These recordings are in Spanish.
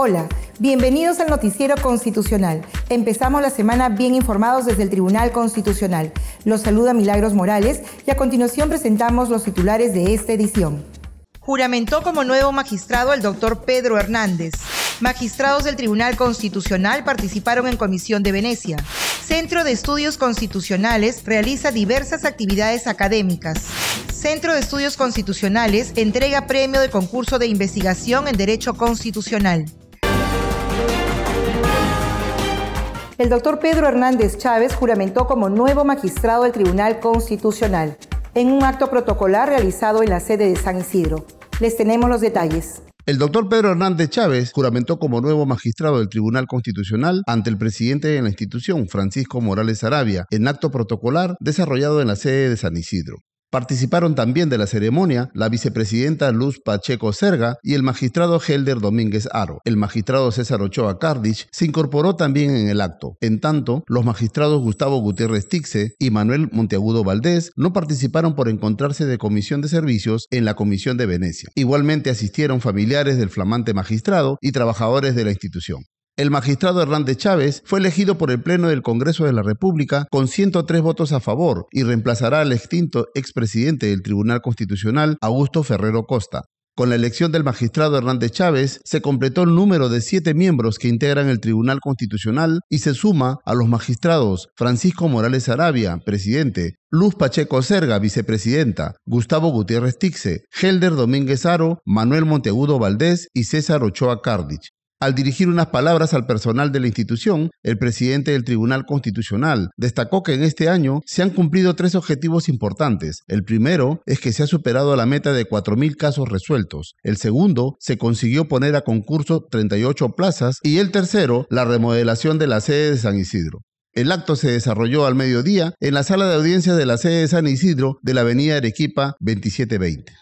Hola, bienvenidos al Noticiero Constitucional. Empezamos la semana bien informados desde el Tribunal Constitucional. Los saluda Milagros Morales y a continuación presentamos los titulares de esta edición. Juramentó como nuevo magistrado el doctor Pedro Hernández. Magistrados del Tribunal Constitucional participaron en Comisión de Venecia. Centro de Estudios Constitucionales realiza diversas actividades académicas. Centro de Estudios Constitucionales entrega premio de concurso de investigación en Derecho Constitucional. El doctor Pedro Hernández Chávez juramentó como nuevo magistrado del Tribunal Constitucional en un acto protocolar realizado en la sede de San Isidro. Les tenemos los detalles. El doctor Pedro Hernández Chávez juramentó como nuevo magistrado del Tribunal Constitucional ante el presidente de la institución, Francisco Morales Arabia, en acto protocolar desarrollado en la sede de San Isidro. Participaron también de la ceremonia la vicepresidenta Luz Pacheco Serga y el magistrado Helder Domínguez Aro. El magistrado César Ochoa Cardich se incorporó también en el acto. En tanto, los magistrados Gustavo Gutiérrez Tixe y Manuel Monteagudo Valdés no participaron por encontrarse de comisión de servicios en la Comisión de Venecia. Igualmente asistieron familiares del flamante magistrado y trabajadores de la institución. El magistrado Hernández Chávez fue elegido por el Pleno del Congreso de la República con 103 votos a favor y reemplazará al extinto expresidente del Tribunal Constitucional, Augusto Ferrero Costa. Con la elección del magistrado Hernández Chávez, se completó el número de siete miembros que integran el Tribunal Constitucional y se suma a los magistrados Francisco Morales Arabia, presidente, Luz Pacheco Serga, vicepresidenta, Gustavo Gutiérrez Tixe, Helder Domínguez Aro, Manuel Monteagudo Valdés y César Ochoa Cardich. Al dirigir unas palabras al personal de la institución, el presidente del Tribunal Constitucional destacó que en este año se han cumplido tres objetivos importantes. El primero es que se ha superado la meta de 4.000 casos resueltos. El segundo, se consiguió poner a concurso 38 plazas. Y el tercero, la remodelación de la sede de San Isidro. El acto se desarrolló al mediodía en la sala de audiencias de la sede de San Isidro de la avenida Arequipa 2720.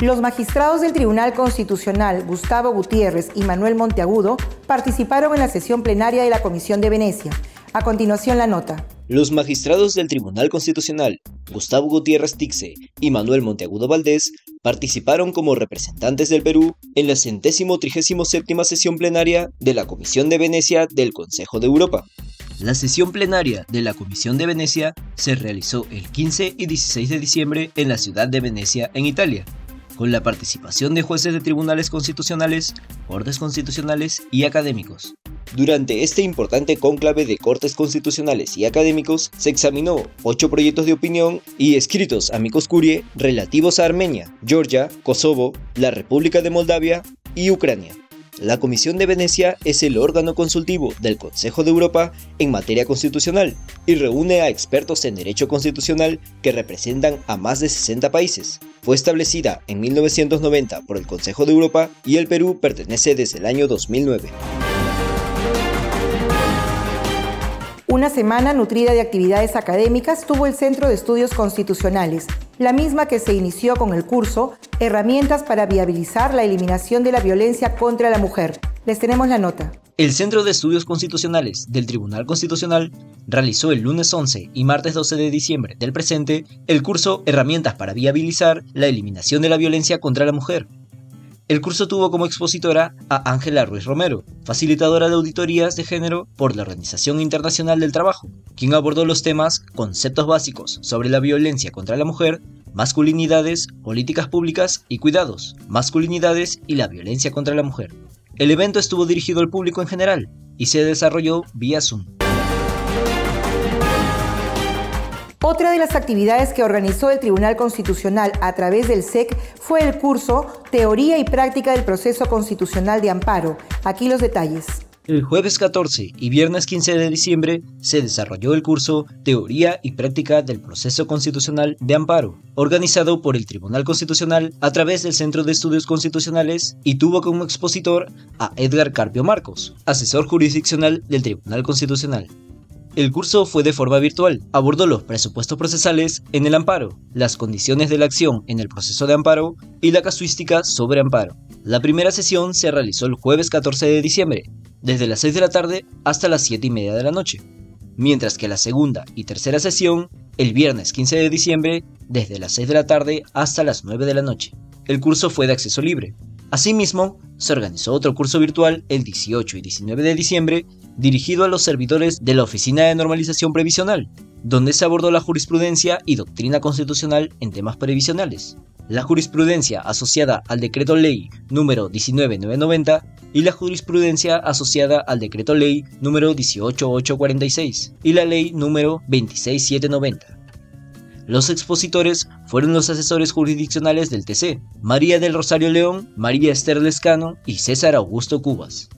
Los magistrados del Tribunal Constitucional, Gustavo Gutiérrez y Manuel Monteagudo, participaron en la sesión plenaria de la Comisión de Venecia. A continuación la nota. Los magistrados del Tribunal Constitucional, Gustavo Gutiérrez Tixe y Manuel Monteagudo Valdés, participaron como representantes del Perú en la centésimo trigésimo séptima sesión plenaria de la Comisión de Venecia del Consejo de Europa. La sesión plenaria de la Comisión de Venecia se realizó el 15 y 16 de diciembre en la ciudad de Venecia, en Italia con la participación de jueces de tribunales constitucionales, cortes constitucionales y académicos. Durante este importante cónclave de cortes constitucionales y académicos, se examinó ocho proyectos de opinión y escritos amicus curiae relativos a Armenia, Georgia, Kosovo, la República de Moldavia y Ucrania. La Comisión de Venecia es el órgano consultivo del Consejo de Europa en materia constitucional y reúne a expertos en derecho constitucional que representan a más de 60 países. Fue establecida en 1990 por el Consejo de Europa y el Perú pertenece desde el año 2009. Una semana nutrida de actividades académicas tuvo el Centro de Estudios Constitucionales, la misma que se inició con el curso Herramientas para viabilizar la eliminación de la violencia contra la mujer. Les tenemos la nota. El Centro de Estudios Constitucionales del Tribunal Constitucional realizó el lunes 11 y martes 12 de diciembre del presente el curso Herramientas para viabilizar la eliminación de la violencia contra la mujer, el curso tuvo como expositora a Ángela Ruiz Romero, facilitadora de auditorías de género por la Organización Internacional del Trabajo, quien abordó los temas conceptos básicos sobre la violencia contra la mujer, masculinidades, políticas públicas y cuidados, masculinidades y la violencia contra la mujer. El evento estuvo dirigido al público en general y se desarrolló vía Zoom. Otra de las actividades que organizó el Tribunal Constitucional a través del SEC fue el curso Teoría y Práctica del Proceso Constitucional de Amparo. Aquí los detalles. El jueves 14 y viernes 15 de diciembre se desarrolló el curso Teoría y Práctica del Proceso Constitucional de Amparo, organizado por el Tribunal Constitucional a través del Centro de Estudios Constitucionales y tuvo como expositor a Edgar Carpio Marcos, asesor jurisdiccional del Tribunal Constitucional. El curso fue de forma virtual. Abordó los presupuestos procesales en el amparo, las condiciones de la acción en el proceso de amparo y la casuística sobre amparo. La primera sesión se realizó el jueves 14 de diciembre, desde las 6 de la tarde hasta las 7 y media de la noche, mientras que la segunda y tercera sesión el viernes 15 de diciembre, desde las 6 de la tarde hasta las 9 de la noche. el curso fue de acceso libre. Asimismo, se organizó otro curso virtual el 18 y 19 de diciembre dirigido a los servidores de la Oficina de Normalización Previsional, donde se abordó la jurisprudencia y doctrina constitucional en temas previsionales, la jurisprudencia asociada al decreto ley número 19990 y la jurisprudencia asociada al decreto ley número 18846 y la ley número 26790. Los expositores fueron los asesores jurisdiccionales del TC, María del Rosario León, María Esther Lescano y César Augusto Cubas.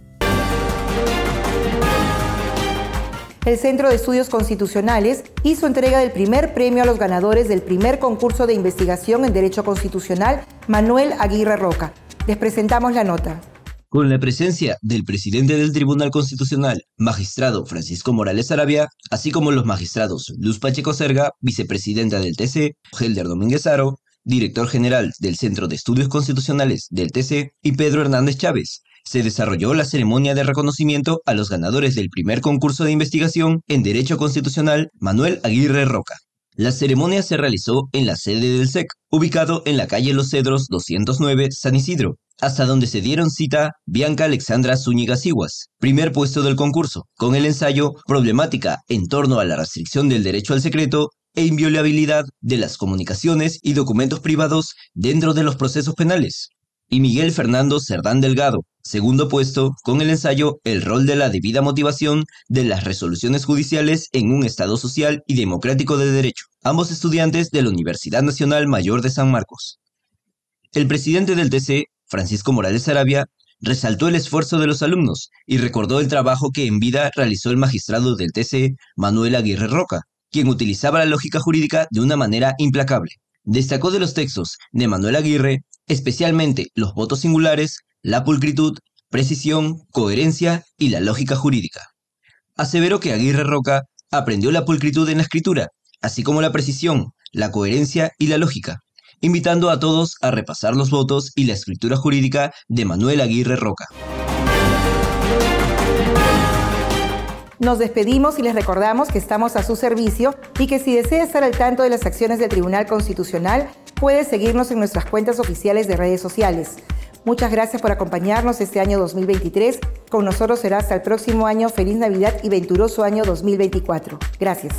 El Centro de Estudios Constitucionales hizo entrega del primer premio a los ganadores del primer concurso de investigación en Derecho Constitucional, Manuel Aguirre Roca. Les presentamos la nota. Con la presencia del presidente del Tribunal Constitucional, magistrado Francisco Morales Arabia, así como los magistrados Luz Pacheco Serga, vicepresidenta del TC, Helder Domínguez Aro, director general del Centro de Estudios Constitucionales del TC, y Pedro Hernández Chávez, se desarrolló la ceremonia de reconocimiento a los ganadores del primer concurso de investigación en Derecho Constitucional Manuel Aguirre Roca. La ceremonia se realizó en la sede del SEC, ubicado en la calle Los Cedros 209, San Isidro, hasta donde se dieron cita Bianca Alexandra Zúñiga Siguas, primer puesto del concurso, con el ensayo Problemática en torno a la restricción del derecho al secreto e inviolabilidad de las comunicaciones y documentos privados dentro de los procesos penales, y Miguel Fernando Cerdán Delgado, segundo puesto, con el ensayo El rol de la debida motivación de las resoluciones judiciales en un Estado social y democrático de derecho, ambos estudiantes de la Universidad Nacional Mayor de San Marcos. El presidente del TC, Francisco Morales Arabia, resaltó el esfuerzo de los alumnos y recordó el trabajo que en vida realizó el magistrado del TC, Manuel Aguirre Roca, quien utilizaba la lógica jurídica de una manera implacable. Destacó de los textos de Manuel Aguirre especialmente los votos singulares, la pulcritud, precisión, coherencia y la lógica jurídica. Aseveró que Aguirre Roca aprendió la pulcritud en la escritura, así como la precisión, la coherencia y la lógica, invitando a todos a repasar los votos y la escritura jurídica de Manuel Aguirre Roca. Nos despedimos y les recordamos que estamos a su servicio y que si desea estar al tanto de las acciones del Tribunal Constitucional, puede seguirnos en nuestras cuentas oficiales de redes sociales. Muchas gracias por acompañarnos este año 2023. Con nosotros será hasta el próximo año. Feliz Navidad y venturoso año 2024. Gracias.